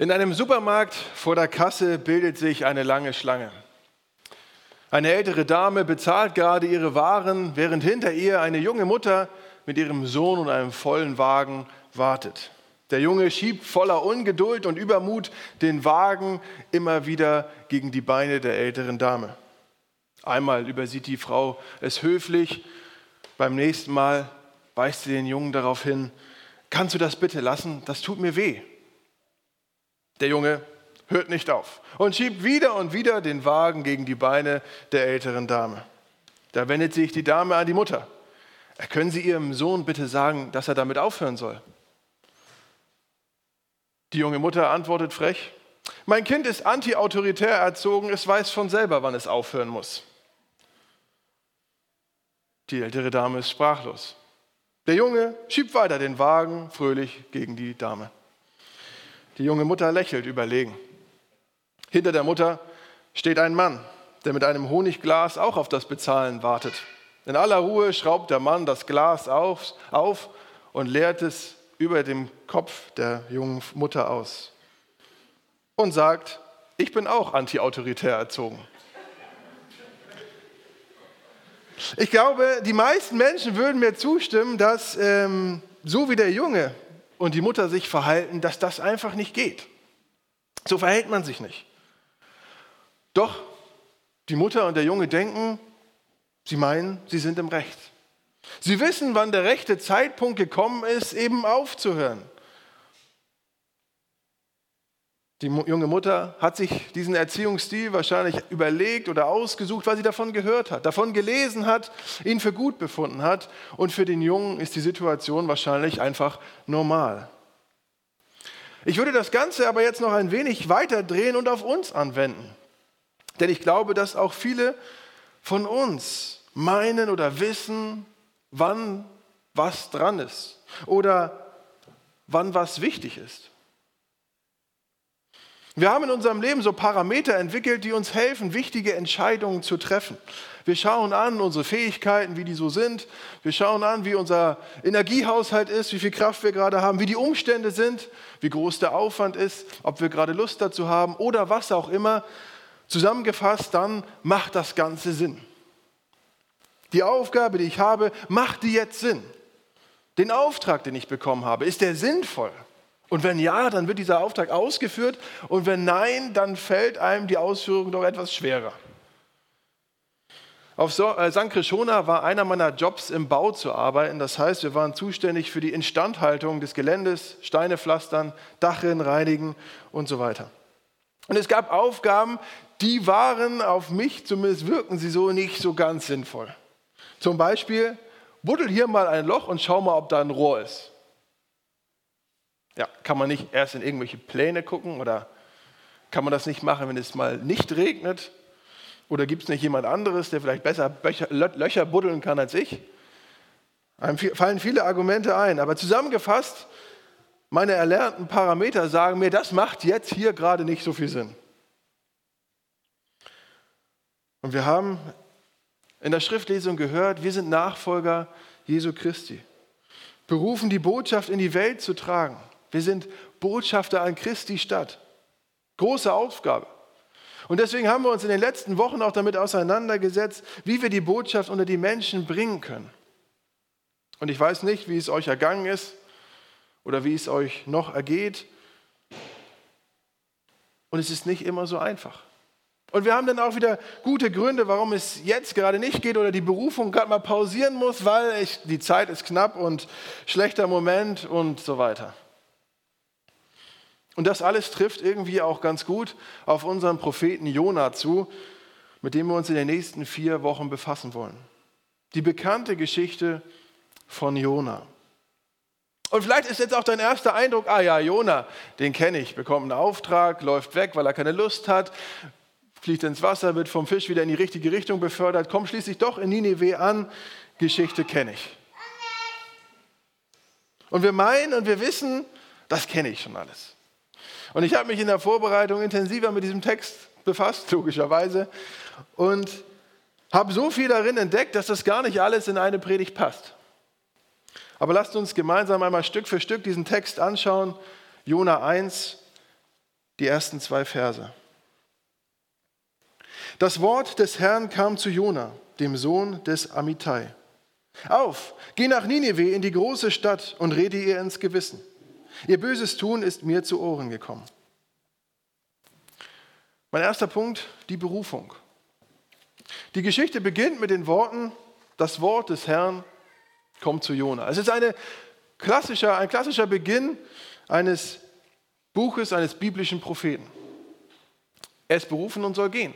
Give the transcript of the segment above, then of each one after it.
In einem Supermarkt vor der Kasse bildet sich eine lange Schlange. Eine ältere Dame bezahlt gerade ihre Waren, während hinter ihr eine junge Mutter mit ihrem Sohn und einem vollen Wagen wartet. Der Junge schiebt voller Ungeduld und Übermut den Wagen immer wieder gegen die Beine der älteren Dame. Einmal übersieht die Frau es höflich, beim nächsten Mal weist sie den Jungen darauf hin, kannst du das bitte lassen, das tut mir weh. Der Junge hört nicht auf und schiebt wieder und wieder den Wagen gegen die Beine der älteren Dame. Da wendet sich die Dame an die Mutter. Können Sie Ihrem Sohn bitte sagen, dass er damit aufhören soll? Die junge Mutter antwortet frech, mein Kind ist antiautoritär erzogen, es weiß von selber, wann es aufhören muss. Die ältere Dame ist sprachlos. Der Junge schiebt weiter den Wagen fröhlich gegen die Dame. Die junge Mutter lächelt überlegen. Hinter der Mutter steht ein Mann, der mit einem Honigglas auch auf das Bezahlen wartet. In aller Ruhe schraubt der Mann das Glas auf, auf und leert es über dem Kopf der jungen Mutter aus und sagt, ich bin auch antiautoritär erzogen. Ich glaube, die meisten Menschen würden mir zustimmen, dass ähm, so wie der Junge und die Mutter sich verhalten, dass das einfach nicht geht. So verhält man sich nicht. Doch die Mutter und der Junge denken, sie meinen, sie sind im Recht. Sie wissen, wann der rechte Zeitpunkt gekommen ist, eben aufzuhören. Die junge Mutter hat sich diesen Erziehungsstil wahrscheinlich überlegt oder ausgesucht, weil sie davon gehört hat, davon gelesen hat, ihn für gut befunden hat. Und für den Jungen ist die Situation wahrscheinlich einfach normal. Ich würde das Ganze aber jetzt noch ein wenig weiter drehen und auf uns anwenden. Denn ich glaube, dass auch viele von uns meinen oder wissen, wann was dran ist oder wann was wichtig ist. Wir haben in unserem Leben so Parameter entwickelt, die uns helfen, wichtige Entscheidungen zu treffen. Wir schauen an unsere Fähigkeiten, wie die so sind. Wir schauen an, wie unser Energiehaushalt ist, wie viel Kraft wir gerade haben, wie die Umstände sind, wie groß der Aufwand ist, ob wir gerade Lust dazu haben oder was auch immer. Zusammengefasst, dann macht das Ganze Sinn. Die Aufgabe, die ich habe, macht die jetzt Sinn? Den Auftrag, den ich bekommen habe, ist der sinnvoll? Und wenn ja, dann wird dieser Auftrag ausgeführt und wenn nein, dann fällt einem die Ausführung doch etwas schwerer. Auf St. Äh, Krishona war einer meiner Jobs im Bau zu arbeiten. Das heißt, wir waren zuständig für die Instandhaltung des Geländes, Steine pflastern, Dachrinnen reinigen und so weiter. Und es gab Aufgaben, die waren auf mich, zumindest wirken sie so, nicht so ganz sinnvoll. Zum Beispiel, buddel hier mal ein Loch und schau mal, ob da ein Rohr ist. Ja, kann man nicht erst in irgendwelche Pläne gucken oder kann man das nicht machen, wenn es mal nicht regnet? Oder gibt es nicht jemand anderes, der vielleicht besser Löcher buddeln kann als ich? Einem fallen viele Argumente ein, aber zusammengefasst, meine erlernten Parameter sagen mir, das macht jetzt hier gerade nicht so viel Sinn. Und wir haben in der Schriftlesung gehört, wir sind Nachfolger Jesu Christi, berufen die Botschaft in die Welt zu tragen. Wir sind Botschafter an Christi Stadt. Große Aufgabe. Und deswegen haben wir uns in den letzten Wochen auch damit auseinandergesetzt, wie wir die Botschaft unter die Menschen bringen können. Und ich weiß nicht, wie es euch ergangen ist oder wie es euch noch ergeht. Und es ist nicht immer so einfach. Und wir haben dann auch wieder gute Gründe, warum es jetzt gerade nicht geht oder die Berufung gerade mal pausieren muss, weil ich, die Zeit ist knapp und schlechter Moment und so weiter. Und das alles trifft irgendwie auch ganz gut auf unseren Propheten Jona zu, mit dem wir uns in den nächsten vier Wochen befassen wollen. Die bekannte Geschichte von Jona. Und vielleicht ist jetzt auch dein erster Eindruck, ah ja, Jona, den kenne ich, bekommt einen Auftrag, läuft weg, weil er keine Lust hat, fliegt ins Wasser, wird vom Fisch wieder in die richtige Richtung befördert, kommt schließlich doch in Ninive an, Geschichte kenne ich. Und wir meinen und wir wissen, das kenne ich schon alles. Und ich habe mich in der Vorbereitung intensiver mit diesem Text befasst, logischerweise, und habe so viel darin entdeckt, dass das gar nicht alles in eine Predigt passt. Aber lasst uns gemeinsam einmal Stück für Stück diesen Text anschauen. Jona 1, die ersten zwei Verse. Das Wort des Herrn kam zu Jona, dem Sohn des Amittai. Auf, geh nach Ninive in die große Stadt und rede ihr ins Gewissen. Ihr böses Tun ist mir zu Ohren gekommen. Mein erster Punkt, die Berufung. Die Geschichte beginnt mit den Worten, das Wort des Herrn kommt zu Jona. Es ist eine klassischer, ein klassischer Beginn eines Buches eines biblischen Propheten. Er ist berufen und soll gehen.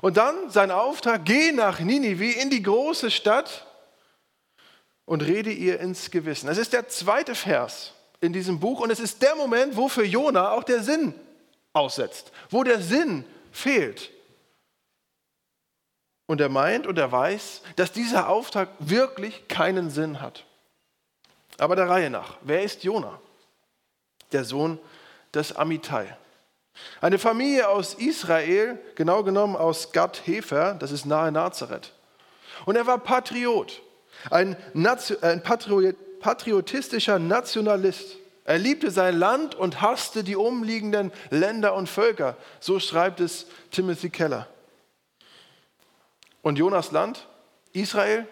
Und dann sein Auftrag, geh nach Ninive in die große Stadt und rede ihr ins Gewissen. Das ist der zweite Vers in diesem Buch und es ist der Moment, wo für Jona auch der Sinn aussetzt, wo der Sinn fehlt. Und er meint und er weiß, dass dieser Auftrag wirklich keinen Sinn hat. Aber der Reihe nach, wer ist Jona? Der Sohn des Amittai. Eine Familie aus Israel, genau genommen aus Gad-Hefer, das ist nahe Nazareth. Und er war Patriot, ein, ein patriotistischer Nationalist. Er liebte sein Land und hasste die umliegenden Länder und Völker. So schreibt es Timothy Keller. Und Jonas Land, Israel,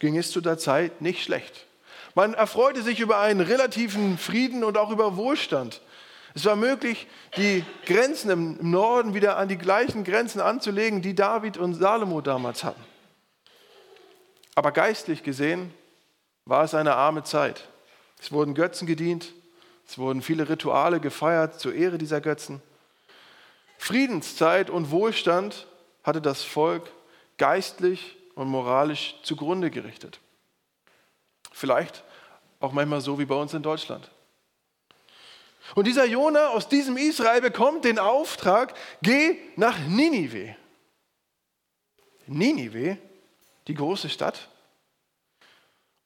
ging es zu der Zeit nicht schlecht. Man erfreute sich über einen relativen Frieden und auch über Wohlstand. Es war möglich, die Grenzen im Norden wieder an die gleichen Grenzen anzulegen, die David und Salomo damals hatten. Aber geistlich gesehen war es eine arme Zeit. Es wurden Götzen gedient, es wurden viele Rituale gefeiert zur Ehre dieser Götzen. Friedenszeit und Wohlstand hatte das Volk geistlich und moralisch zugrunde gerichtet. Vielleicht auch manchmal so wie bei uns in Deutschland. Und dieser Jona aus diesem Israel bekommt den Auftrag, geh nach Ninive. Ninive, die große Stadt.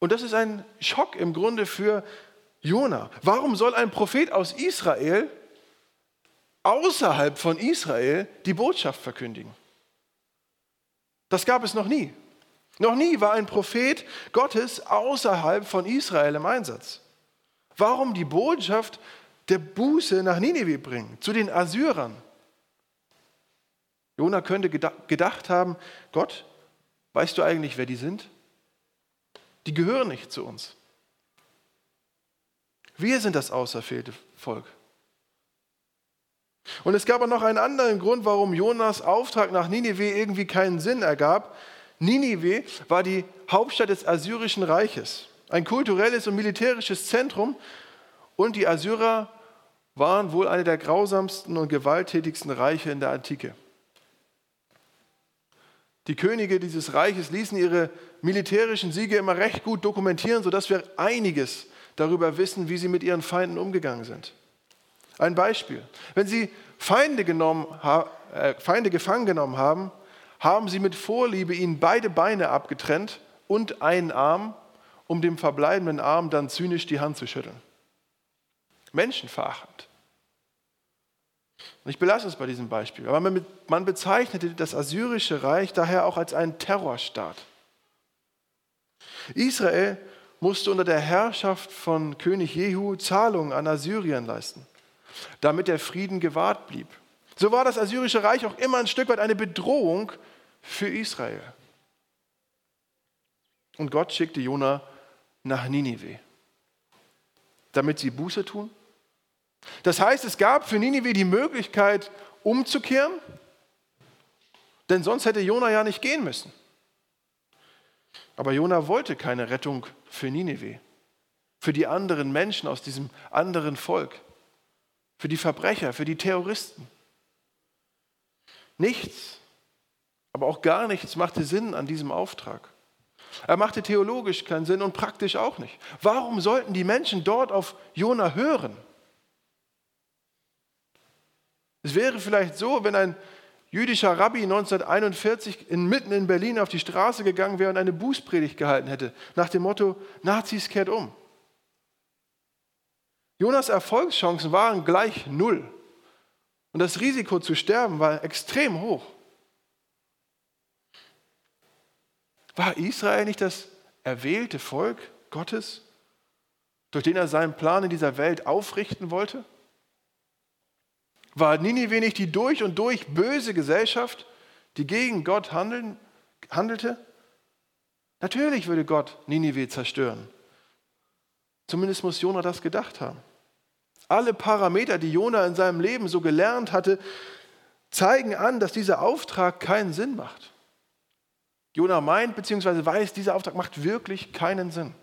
Und das ist ein Schock im Grunde für Jona. Warum soll ein Prophet aus Israel außerhalb von Israel die Botschaft verkündigen? Das gab es noch nie. Noch nie war ein Prophet Gottes außerhalb von Israel im Einsatz. Warum die Botschaft der Buße nach Ninive bringen, zu den Assyrern. Jona könnte gedacht haben, Gott, weißt du eigentlich, wer die sind? Die gehören nicht zu uns. Wir sind das auserwählte Volk. Und es gab auch noch einen anderen Grund, warum Jonas Auftrag nach Ninive irgendwie keinen Sinn ergab. Ninive war die Hauptstadt des Assyrischen Reiches, ein kulturelles und militärisches Zentrum. Und die Assyrer waren wohl eine der grausamsten und gewalttätigsten Reiche in der Antike. Die Könige dieses Reiches ließen ihre militärischen Siege immer recht gut dokumentieren, sodass wir einiges darüber wissen, wie sie mit ihren Feinden umgegangen sind. Ein Beispiel. Wenn sie Feinde, genommen, äh, Feinde gefangen genommen haben, haben sie mit Vorliebe ihnen beide Beine abgetrennt und einen Arm, um dem verbleibenden Arm dann zynisch die Hand zu schütteln menschenverachtend. Und ich belasse es bei diesem Beispiel. Aber man bezeichnete das assyrische Reich daher auch als einen Terrorstaat. Israel musste unter der Herrschaft von König Jehu Zahlungen an Assyrien leisten, damit der Frieden gewahrt blieb. So war das assyrische Reich auch immer ein Stück weit eine Bedrohung für Israel. Und Gott schickte Jona nach Ninive, damit sie Buße tun das heißt, es gab für Ninive die Möglichkeit, umzukehren, denn sonst hätte Jona ja nicht gehen müssen. Aber Jona wollte keine Rettung für Ninive, für die anderen Menschen aus diesem anderen Volk, für die Verbrecher, für die Terroristen. Nichts, aber auch gar nichts machte Sinn an diesem Auftrag. Er machte theologisch keinen Sinn und praktisch auch nicht. Warum sollten die Menschen dort auf Jona hören? Es wäre vielleicht so, wenn ein jüdischer Rabbi 1941 in, mitten in Berlin auf die Straße gegangen wäre und eine Bußpredigt gehalten hätte, nach dem Motto, Nazis kehrt um. Jonas Erfolgschancen waren gleich null. Und das Risiko zu sterben war extrem hoch. War Israel nicht das erwählte Volk Gottes, durch den er seinen Plan in dieser Welt aufrichten wollte? War Ninive nicht die durch und durch böse Gesellschaft, die gegen Gott handeln, handelte? Natürlich würde Gott Ninive zerstören. Zumindest muss Jona das gedacht haben. Alle Parameter, die Jona in seinem Leben so gelernt hatte, zeigen an, dass dieser Auftrag keinen Sinn macht. Jona meint bzw. weiß, dieser Auftrag macht wirklich keinen Sinn.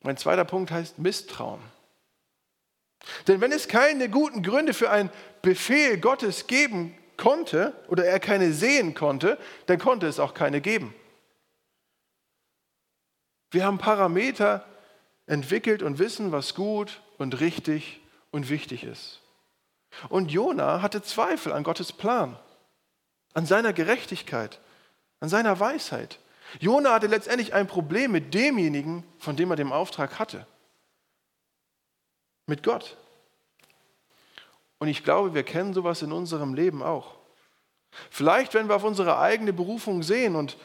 Mein zweiter Punkt heißt Misstrauen. Denn wenn es keine guten Gründe für einen Befehl Gottes geben konnte oder er keine sehen konnte, dann konnte es auch keine geben. Wir haben Parameter entwickelt und wissen, was gut und richtig und wichtig ist. Und Jona hatte Zweifel an Gottes Plan, an seiner Gerechtigkeit, an seiner Weisheit. Jona hatte letztendlich ein Problem mit demjenigen, von dem er den Auftrag hatte. Mit Gott. Und ich glaube, wir kennen sowas in unserem Leben auch. Vielleicht, wenn wir auf unsere eigene Berufung sehen und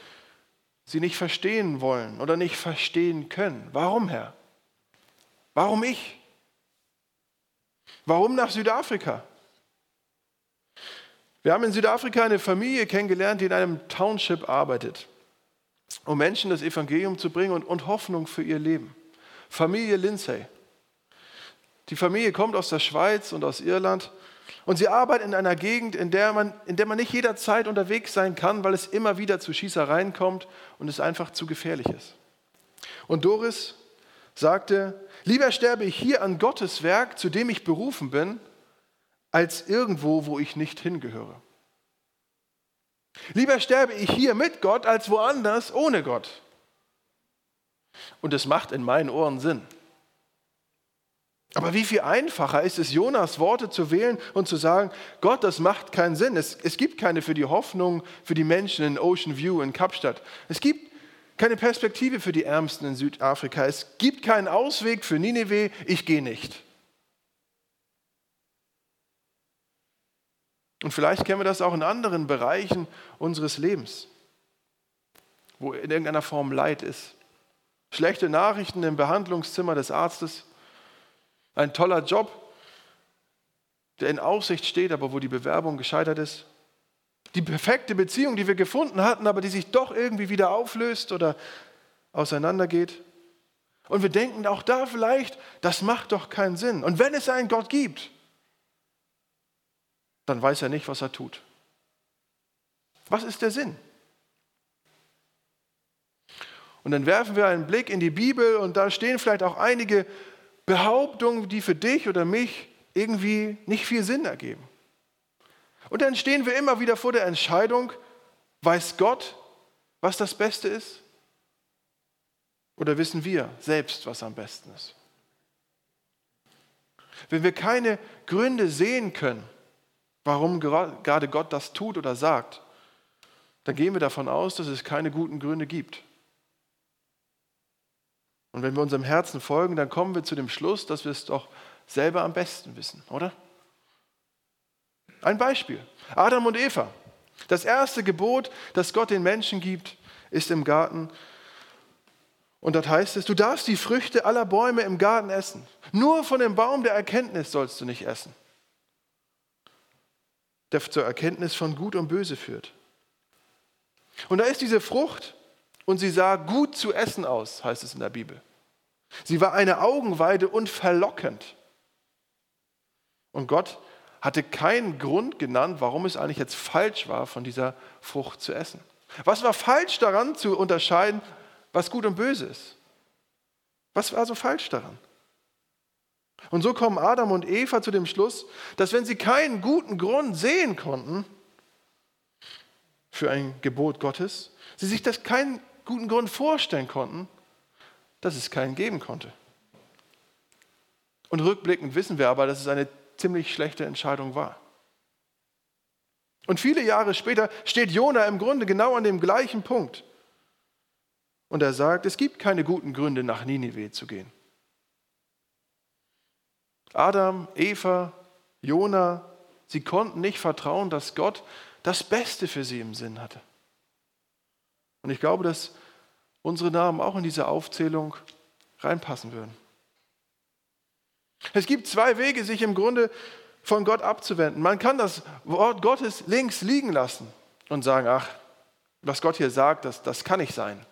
sie nicht verstehen wollen oder nicht verstehen können. Warum, Herr? Warum ich? Warum nach Südafrika? Wir haben in Südafrika eine Familie kennengelernt, die in einem Township arbeitet, um Menschen das Evangelium zu bringen und, und Hoffnung für ihr Leben. Familie Lindsay. Die Familie kommt aus der Schweiz und aus Irland und sie arbeitet in einer Gegend, in der, man, in der man nicht jederzeit unterwegs sein kann, weil es immer wieder zu Schießereien kommt und es einfach zu gefährlich ist. Und Doris sagte, lieber sterbe ich hier an Gottes Werk, zu dem ich berufen bin, als irgendwo, wo ich nicht hingehöre. Lieber sterbe ich hier mit Gott, als woanders ohne Gott. Und es macht in meinen Ohren Sinn. Aber wie viel einfacher ist es, Jonas Worte zu wählen und zu sagen, Gott, das macht keinen Sinn. Es, es gibt keine für die Hoffnung für die Menschen in Ocean View in Kapstadt. Es gibt keine Perspektive für die Ärmsten in Südafrika. Es gibt keinen Ausweg für Nineveh. Ich gehe nicht. Und vielleicht kennen wir das auch in anderen Bereichen unseres Lebens, wo in irgendeiner Form Leid ist. Schlechte Nachrichten im Behandlungszimmer des Arztes ein toller Job, der in Aussicht steht, aber wo die Bewerbung gescheitert ist. Die perfekte Beziehung, die wir gefunden hatten, aber die sich doch irgendwie wieder auflöst oder auseinandergeht. Und wir denken auch da vielleicht, das macht doch keinen Sinn. Und wenn es einen Gott gibt, dann weiß er nicht, was er tut. Was ist der Sinn? Und dann werfen wir einen Blick in die Bibel und da stehen vielleicht auch einige Behauptungen, die für dich oder mich irgendwie nicht viel Sinn ergeben. Und dann stehen wir immer wieder vor der Entscheidung, weiß Gott, was das Beste ist? Oder wissen wir selbst, was am besten ist? Wenn wir keine Gründe sehen können, warum gerade Gott das tut oder sagt, dann gehen wir davon aus, dass es keine guten Gründe gibt. Und wenn wir unserem Herzen folgen, dann kommen wir zu dem Schluss, dass wir es doch selber am besten wissen, oder? Ein Beispiel. Adam und Eva. Das erste Gebot, das Gott den Menschen gibt, ist im Garten. Und dort heißt es, du darfst die Früchte aller Bäume im Garten essen. Nur von dem Baum der Erkenntnis sollst du nicht essen, der zur Erkenntnis von Gut und Böse führt. Und da ist diese Frucht, und sie sah gut zu essen aus, heißt es in der Bibel. Sie war eine Augenweide und verlockend. Und Gott hatte keinen Grund genannt, warum es eigentlich jetzt falsch war, von dieser Frucht zu essen. Was war falsch daran zu unterscheiden, was gut und böse ist? Was war so falsch daran? Und so kommen Adam und Eva zu dem Schluss, dass wenn sie keinen guten Grund sehen konnten für ein Gebot Gottes, sie sich das keinen guten Grund vorstellen konnten, dass es keinen geben konnte. Und rückblickend wissen wir aber, dass es eine ziemlich schlechte Entscheidung war. Und viele Jahre später steht Jona im Grunde genau an dem gleichen Punkt. Und er sagt, es gibt keine guten Gründe, nach Ninive zu gehen. Adam, Eva, Jona, sie konnten nicht vertrauen, dass Gott das Beste für sie im Sinn hatte. Und ich glaube, dass unsere Namen auch in diese Aufzählung reinpassen würden. Es gibt zwei Wege, sich im Grunde von Gott abzuwenden. Man kann das Wort Gottes links liegen lassen und sagen, ach, was Gott hier sagt, das, das kann nicht sein.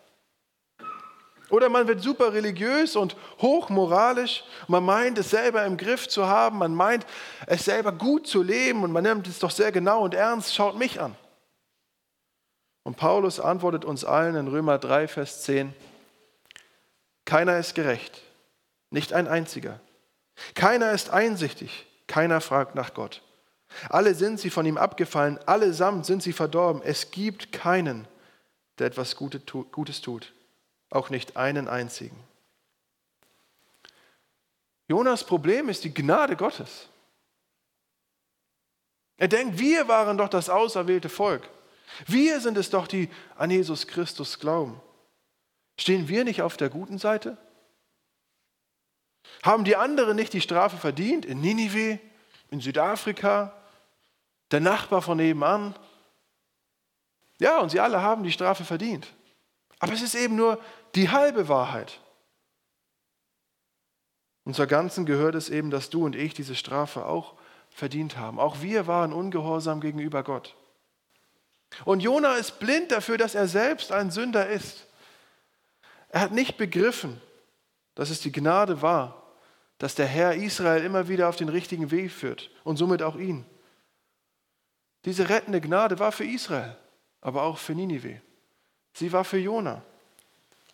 Oder man wird super religiös und hochmoralisch. Man meint, es selber im Griff zu haben. Man meint, es selber gut zu leben. Und man nimmt es doch sehr genau und ernst. Schaut mich an. Und Paulus antwortet uns allen in Römer 3, Vers 10. Keiner ist gerecht. Nicht ein einziger. Keiner ist einsichtig. Keiner fragt nach Gott. Alle sind sie von ihm abgefallen. Allesamt sind sie verdorben. Es gibt keinen, der etwas Gutes tut auch nicht einen einzigen. Jonas Problem ist die Gnade Gottes. Er denkt, wir waren doch das auserwählte Volk. Wir sind es doch, die an Jesus Christus glauben. Stehen wir nicht auf der guten Seite? Haben die anderen nicht die Strafe verdient? In Ninive, in Südafrika, der Nachbar von nebenan? Ja, und sie alle haben die Strafe verdient. Aber es ist eben nur die halbe Wahrheit. Und zur Ganzen gehört es eben, dass du und ich diese Strafe auch verdient haben. Auch wir waren ungehorsam gegenüber Gott. Und Jona ist blind dafür, dass er selbst ein Sünder ist. Er hat nicht begriffen, dass es die Gnade war, dass der Herr Israel immer wieder auf den richtigen Weg führt und somit auch ihn. Diese rettende Gnade war für Israel, aber auch für Ninive. Sie war für Jona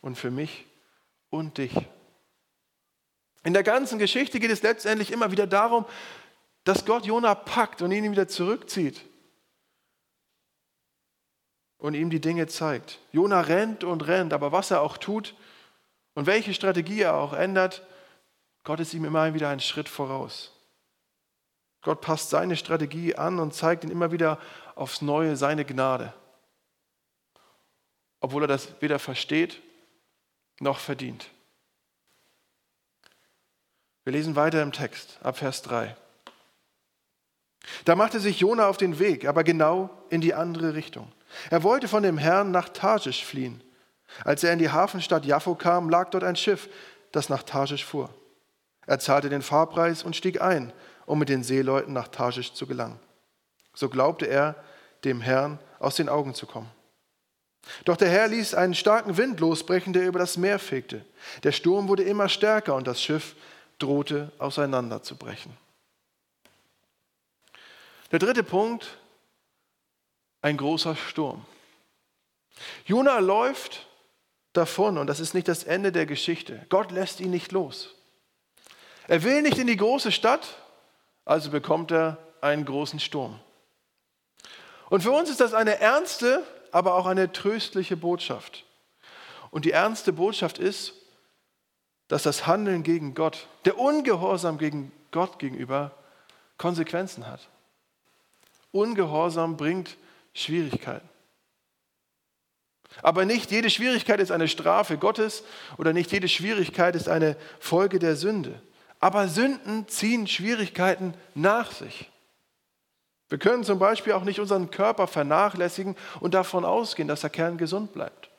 und für mich und dich. In der ganzen Geschichte geht es letztendlich immer wieder darum, dass Gott Jona packt und ihn wieder zurückzieht und ihm die Dinge zeigt. Jona rennt und rennt, aber was er auch tut und welche Strategie er auch ändert, Gott ist ihm immer wieder einen Schritt voraus. Gott passt seine Strategie an und zeigt ihm immer wieder aufs Neue seine Gnade, obwohl er das weder versteht noch verdient. Wir lesen weiter im Text, ab Vers 3. Da machte sich Jona auf den Weg, aber genau in die andere Richtung. Er wollte von dem Herrn nach Tarschisch fliehen. Als er in die Hafenstadt Jaffo kam, lag dort ein Schiff, das nach Tarschisch fuhr. Er zahlte den Fahrpreis und stieg ein, um mit den Seeleuten nach Tarschisch zu gelangen. So glaubte er, dem Herrn aus den Augen zu kommen. Doch der Herr ließ einen starken Wind losbrechen, der über das Meer fegte. Der Sturm wurde immer stärker und das Schiff drohte auseinanderzubrechen. Der dritte Punkt, ein großer Sturm. Jona läuft davon und das ist nicht das Ende der Geschichte. Gott lässt ihn nicht los. Er will nicht in die große Stadt, also bekommt er einen großen Sturm. Und für uns ist das eine ernste aber auch eine tröstliche Botschaft. Und die ernste Botschaft ist, dass das Handeln gegen Gott, der Ungehorsam gegen Gott gegenüber, Konsequenzen hat. Ungehorsam bringt Schwierigkeiten. Aber nicht jede Schwierigkeit ist eine Strafe Gottes oder nicht jede Schwierigkeit ist eine Folge der Sünde. Aber Sünden ziehen Schwierigkeiten nach sich. Wir können zum Beispiel auch nicht unseren Körper vernachlässigen und davon ausgehen, dass der Kern gesund bleibt.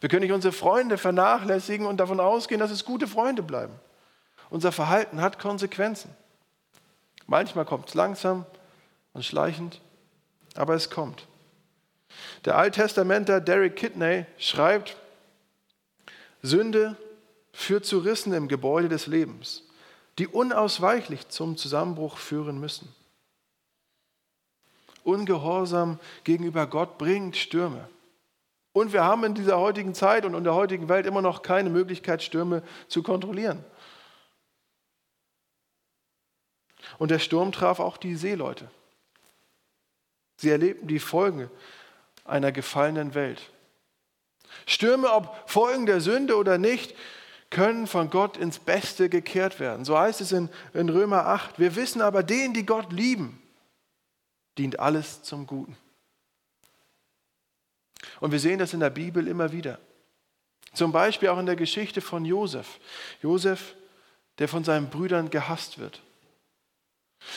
Wir können nicht unsere Freunde vernachlässigen und davon ausgehen, dass es gute Freunde bleiben. Unser Verhalten hat Konsequenzen. Manchmal kommt es langsam und schleichend, aber es kommt. Der Alttestamenter Derek Kidney schreibt, Sünde führt zu Rissen im Gebäude des Lebens, die unausweichlich zum Zusammenbruch führen müssen. Ungehorsam gegenüber Gott bringt Stürme. Und wir haben in dieser heutigen Zeit und in der heutigen Welt immer noch keine Möglichkeit, Stürme zu kontrollieren. Und der Sturm traf auch die Seeleute. Sie erlebten die Folgen einer gefallenen Welt. Stürme, ob Folgen der Sünde oder nicht, können von Gott ins Beste gekehrt werden. So heißt es in, in Römer 8. Wir wissen aber, denen, die Gott lieben, dient alles zum Guten. Und wir sehen das in der Bibel immer wieder. Zum Beispiel auch in der Geschichte von Josef. Josef, der von seinen Brüdern gehasst wird.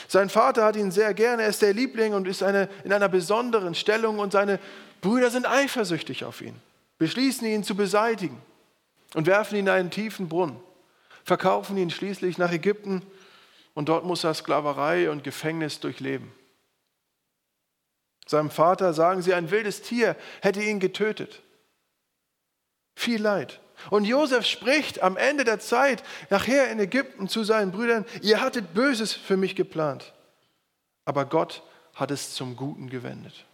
Sein Vater hat ihn sehr gerne, er ist der Liebling und ist eine, in einer besonderen Stellung und seine Brüder sind eifersüchtig auf ihn, beschließen ihn zu beseitigen und werfen ihn in einen tiefen Brunnen. verkaufen ihn schließlich nach Ägypten und dort muss er Sklaverei und Gefängnis durchleben. Seinem Vater sagen sie, ein wildes Tier hätte ihn getötet. Viel Leid. Und Josef spricht am Ende der Zeit, nachher in Ägypten, zu seinen Brüdern, ihr hattet Böses für mich geplant, aber Gott hat es zum Guten gewendet.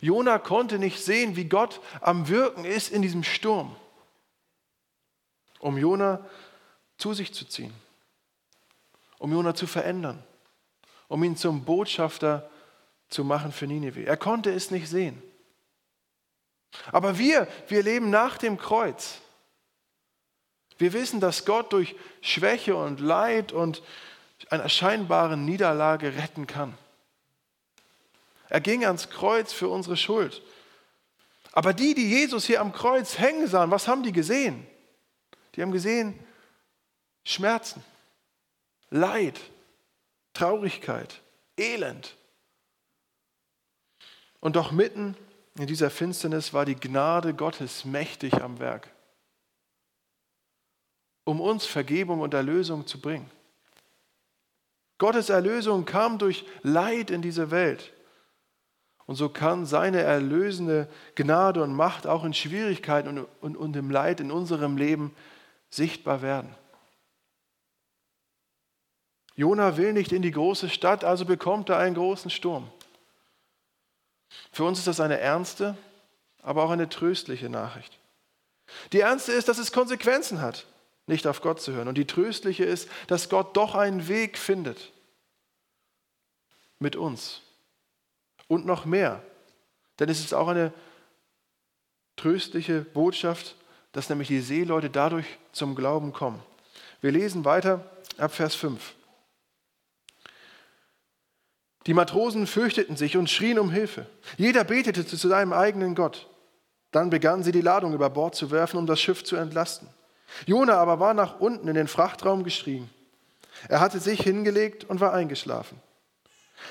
Jona konnte nicht sehen, wie Gott am Wirken ist in diesem Sturm, um Jona zu sich zu ziehen, um Jona zu verändern, um ihn zum Botschafter zu machen für Nineveh. Er konnte es nicht sehen. Aber wir, wir leben nach dem Kreuz. Wir wissen, dass Gott durch Schwäche und Leid und einer scheinbaren Niederlage retten kann. Er ging ans Kreuz für unsere Schuld. Aber die, die Jesus hier am Kreuz hängen sahen, was haben die gesehen? Die haben gesehen Schmerzen, Leid, Traurigkeit, Elend. Und doch mitten in dieser Finsternis war die Gnade Gottes mächtig am Werk, um uns Vergebung und Erlösung zu bringen. Gottes Erlösung kam durch Leid in diese Welt. Und so kann seine erlösende Gnade und Macht auch in Schwierigkeiten und, und, und im Leid in unserem Leben sichtbar werden. Jona will nicht in die große Stadt, also bekommt er einen großen Sturm. Für uns ist das eine ernste, aber auch eine tröstliche Nachricht. Die ernste ist, dass es Konsequenzen hat, nicht auf Gott zu hören. Und die tröstliche ist, dass Gott doch einen Weg findet mit uns. Und noch mehr. Denn es ist auch eine tröstliche Botschaft, dass nämlich die Seeleute dadurch zum Glauben kommen. Wir lesen weiter ab Vers 5. Die Matrosen fürchteten sich und schrien um Hilfe. Jeder betete zu seinem eigenen Gott. Dann begannen sie die Ladung über Bord zu werfen, um das Schiff zu entlasten. Jona aber war nach unten in den Frachtraum geschrien. Er hatte sich hingelegt und war eingeschlafen.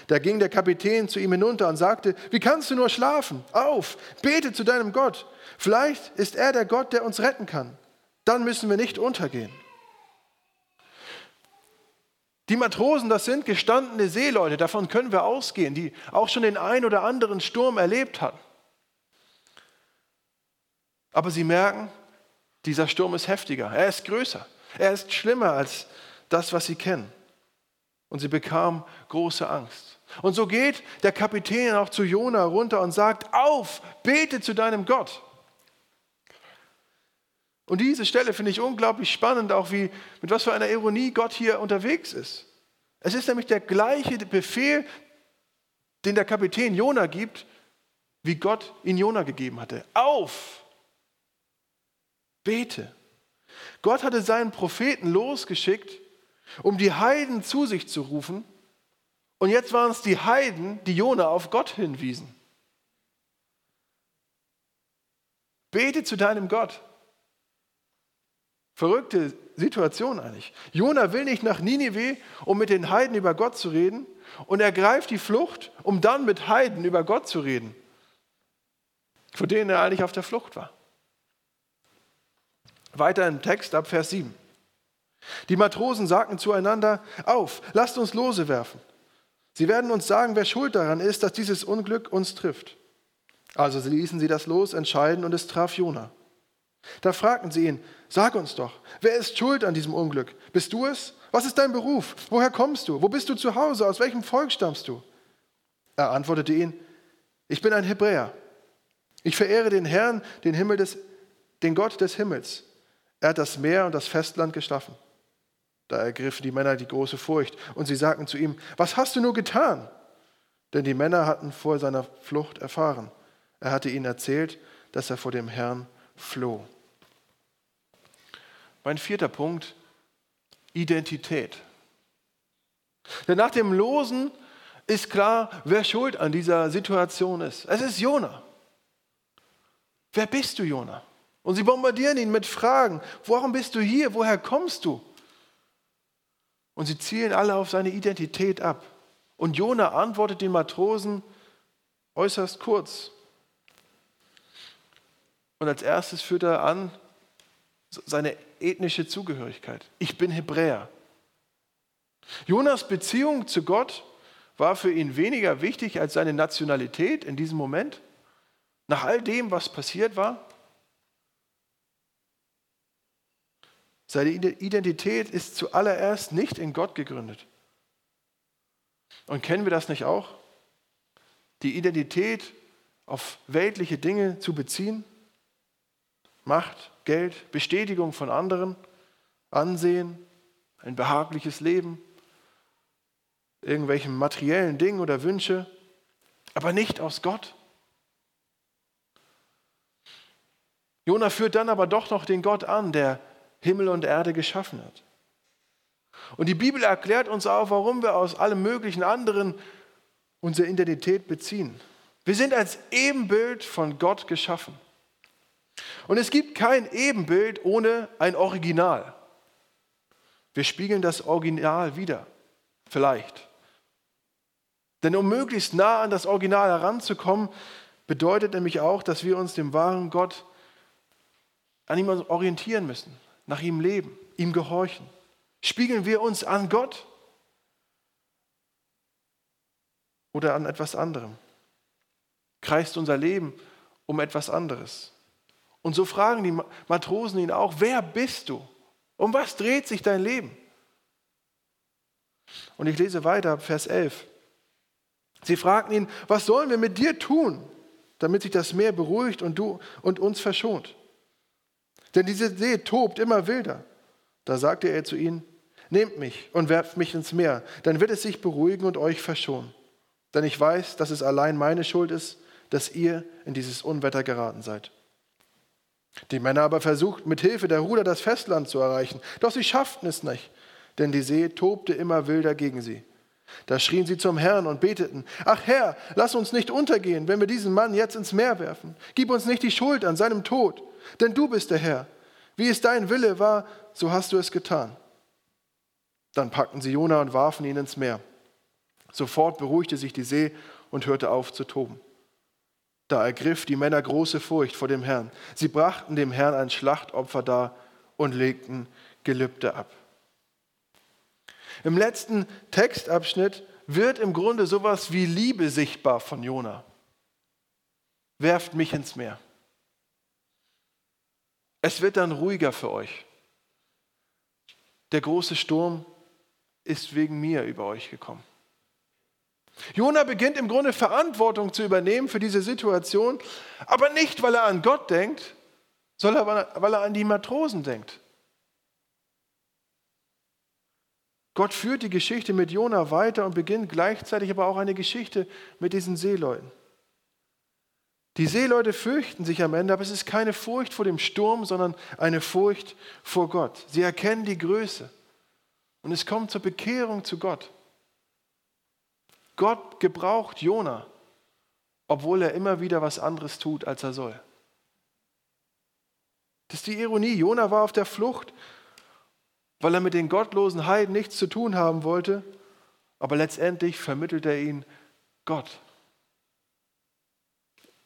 Da ging der Kapitän zu ihm hinunter und sagte, wie kannst du nur schlafen? Auf, bete zu deinem Gott. Vielleicht ist er der Gott, der uns retten kann. Dann müssen wir nicht untergehen. Die Matrosen, das sind gestandene Seeleute, davon können wir ausgehen, die auch schon den ein oder anderen Sturm erlebt haben. Aber sie merken, dieser Sturm ist heftiger, er ist größer, er ist schlimmer als das, was sie kennen. Und sie bekamen große Angst. Und so geht der Kapitän auch zu Jona runter und sagt, auf, bete zu deinem Gott. Und diese Stelle finde ich unglaublich spannend, auch wie, mit was für einer Ironie Gott hier unterwegs ist. Es ist nämlich der gleiche Befehl, den der Kapitän Jona gibt, wie Gott ihn Jona gegeben hatte. Auf! Bete. Gott hatte seinen Propheten losgeschickt, um die Heiden zu sich zu rufen. Und jetzt waren es die Heiden, die Jona auf Gott hinwiesen. Bete zu deinem Gott. Verrückte Situation eigentlich. Jona will nicht nach Ninive, um mit den Heiden über Gott zu reden, und er greift die Flucht, um dann mit Heiden über Gott zu reden, vor denen er eigentlich auf der Flucht war. Weiter im Text ab Vers 7. Die Matrosen sagten zueinander, auf, lasst uns Lose werfen. Sie werden uns sagen, wer schuld daran ist, dass dieses Unglück uns trifft. Also ließen sie das Los entscheiden und es traf Jona. Da fragten sie ihn, sag uns doch, wer ist schuld an diesem Unglück? Bist du es? Was ist dein Beruf? Woher kommst du? Wo bist du zu Hause? Aus welchem Volk stammst du? Er antwortete ihn, ich bin ein Hebräer. Ich verehre den Herrn, den Himmel des, den Gott des Himmels. Er hat das Meer und das Festland geschaffen. Da ergriffen die Männer die große Furcht und sie sagten zu ihm, was hast du nur getan? Denn die Männer hatten vor seiner Flucht erfahren. Er hatte ihnen erzählt, dass er vor dem Herrn floh. Mein vierter Punkt, Identität. Denn nach dem Losen ist klar, wer schuld an dieser Situation ist. Es ist Jona. Wer bist du, Jona? Und sie bombardieren ihn mit Fragen. Warum bist du hier? Woher kommst du? Und sie zielen alle auf seine Identität ab. Und Jona antwortet den Matrosen äußerst kurz. Und als erstes führt er an, seine ethnische Zugehörigkeit. Ich bin Hebräer. Jonas Beziehung zu Gott war für ihn weniger wichtig als seine Nationalität in diesem Moment, nach all dem, was passiert war. Seine Identität ist zuallererst nicht in Gott gegründet. Und kennen wir das nicht auch? Die Identität auf weltliche Dinge zu beziehen? Macht, Geld, Bestätigung von anderen, Ansehen, ein behagliches Leben, irgendwelchen materiellen Dingen oder Wünsche, aber nicht aus Gott. Jona führt dann aber doch noch den Gott an, der Himmel und Erde geschaffen hat. Und die Bibel erklärt uns auch, warum wir aus allem möglichen anderen unsere Identität beziehen. Wir sind als Ebenbild von Gott geschaffen. Und es gibt kein Ebenbild ohne ein Original. Wir spiegeln das Original wieder, vielleicht. Denn um möglichst nah an das Original heranzukommen, bedeutet nämlich auch, dass wir uns dem wahren Gott an ihm orientieren müssen, nach ihm leben, ihm gehorchen. Spiegeln wir uns an Gott oder an etwas anderem? Kreist unser Leben um etwas anderes? Und so fragen die Matrosen ihn auch, wer bist du? Um was dreht sich dein Leben? Und ich lese weiter, Vers 11. Sie fragten ihn, was sollen wir mit dir tun, damit sich das Meer beruhigt und du und uns verschont? Denn diese See tobt immer wilder. Da sagte er zu ihnen, nehmt mich und werft mich ins Meer, dann wird es sich beruhigen und euch verschonen. Denn ich weiß, dass es allein meine Schuld ist, dass ihr in dieses Unwetter geraten seid. Die Männer aber versuchten mit Hilfe der Ruder das Festland zu erreichen, doch sie schafften es nicht, denn die See tobte immer wilder gegen sie. Da schrien sie zum Herrn und beteten, ach Herr, lass uns nicht untergehen, wenn wir diesen Mann jetzt ins Meer werfen. Gib uns nicht die Schuld an seinem Tod, denn du bist der Herr. Wie es dein Wille war, so hast du es getan. Dann packten sie Jona und warfen ihn ins Meer. Sofort beruhigte sich die See und hörte auf zu toben. Da ergriff die Männer große Furcht vor dem Herrn. Sie brachten dem Herrn ein Schlachtopfer dar und legten Gelübde ab. Im letzten Textabschnitt wird im Grunde sowas wie Liebe sichtbar von Jona. Werft mich ins Meer. Es wird dann ruhiger für euch. Der große Sturm ist wegen mir über euch gekommen. Jona beginnt im Grunde Verantwortung zu übernehmen für diese Situation, aber nicht, weil er an Gott denkt, sondern weil er an die Matrosen denkt. Gott führt die Geschichte mit Jona weiter und beginnt gleichzeitig aber auch eine Geschichte mit diesen Seeleuten. Die Seeleute fürchten sich am Ende, aber es ist keine Furcht vor dem Sturm, sondern eine Furcht vor Gott. Sie erkennen die Größe und es kommt zur Bekehrung zu Gott. Gott gebraucht Jona, obwohl er immer wieder was anderes tut, als er soll. Das ist die Ironie. Jona war auf der Flucht weil er mit den gottlosen Heiden nichts zu tun haben wollte, aber letztendlich vermittelt er ihnen Gott.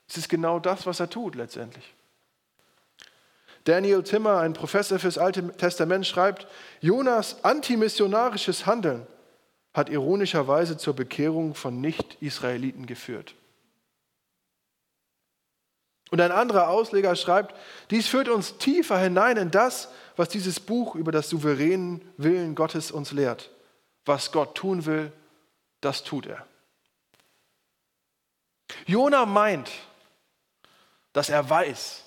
Es ist genau das, was er tut letztendlich. Daniel Timmer, ein Professor fürs Alte Testament, schreibt, Jonas antimissionarisches Handeln hat ironischerweise zur Bekehrung von Nicht-Israeliten geführt. Und ein anderer Ausleger schreibt, dies führt uns tiefer hinein in das, was dieses Buch über das souveränen Willen Gottes uns lehrt. Was Gott tun will, das tut er. Jona meint, dass er weiß,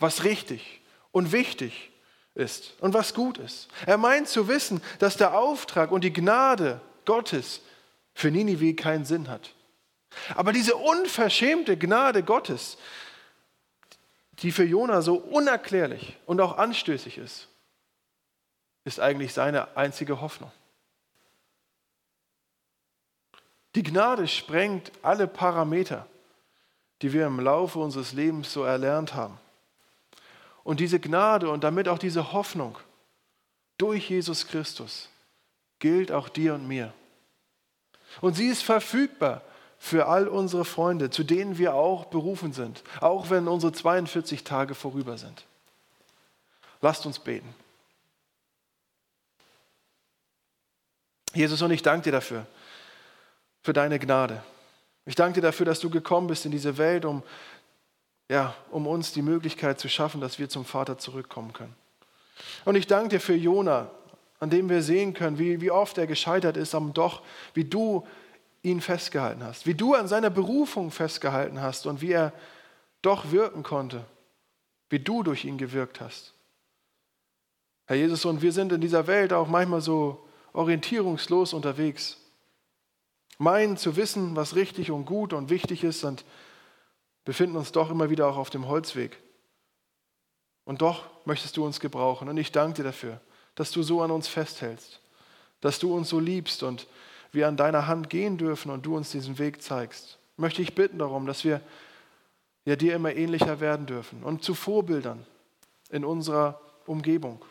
was richtig und wichtig ist und was gut ist. Er meint zu wissen, dass der Auftrag und die Gnade Gottes für Ninive keinen Sinn hat. Aber diese unverschämte Gnade Gottes, die für Jona so unerklärlich und auch anstößig ist, ist eigentlich seine einzige Hoffnung. Die Gnade sprengt alle Parameter, die wir im Laufe unseres Lebens so erlernt haben. Und diese Gnade und damit auch diese Hoffnung durch Jesus Christus gilt auch dir und mir. Und sie ist verfügbar für all unsere Freunde, zu denen wir auch berufen sind, auch wenn unsere 42 Tage vorüber sind. Lasst uns beten. Jesus, und ich danke dir dafür, für deine Gnade. Ich danke dir dafür, dass du gekommen bist in diese Welt, um, ja, um uns die Möglichkeit zu schaffen, dass wir zum Vater zurückkommen können. Und ich danke dir für Jona, an dem wir sehen können, wie, wie oft er gescheitert ist, aber doch, wie du ihn festgehalten hast, wie du an seiner Berufung festgehalten hast und wie er doch wirken konnte, wie du durch ihn gewirkt hast. Herr Jesus, und wir sind in dieser Welt auch manchmal so orientierungslos unterwegs, meinen zu wissen, was richtig und gut und wichtig ist und befinden uns doch immer wieder auch auf dem Holzweg. Und doch möchtest du uns gebrauchen. Und ich danke dir dafür, dass du so an uns festhältst, dass du uns so liebst und wir an deiner Hand gehen dürfen und du uns diesen Weg zeigst. Möchte ich bitten darum, dass wir ja dir immer ähnlicher werden dürfen und zu Vorbildern in unserer Umgebung,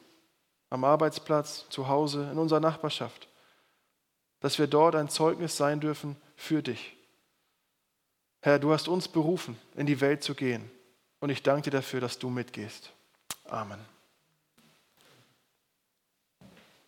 am Arbeitsplatz, zu Hause, in unserer Nachbarschaft, dass wir dort ein Zeugnis sein dürfen für dich. Herr, du hast uns berufen, in die Welt zu gehen und ich danke dir dafür, dass du mitgehst. Amen.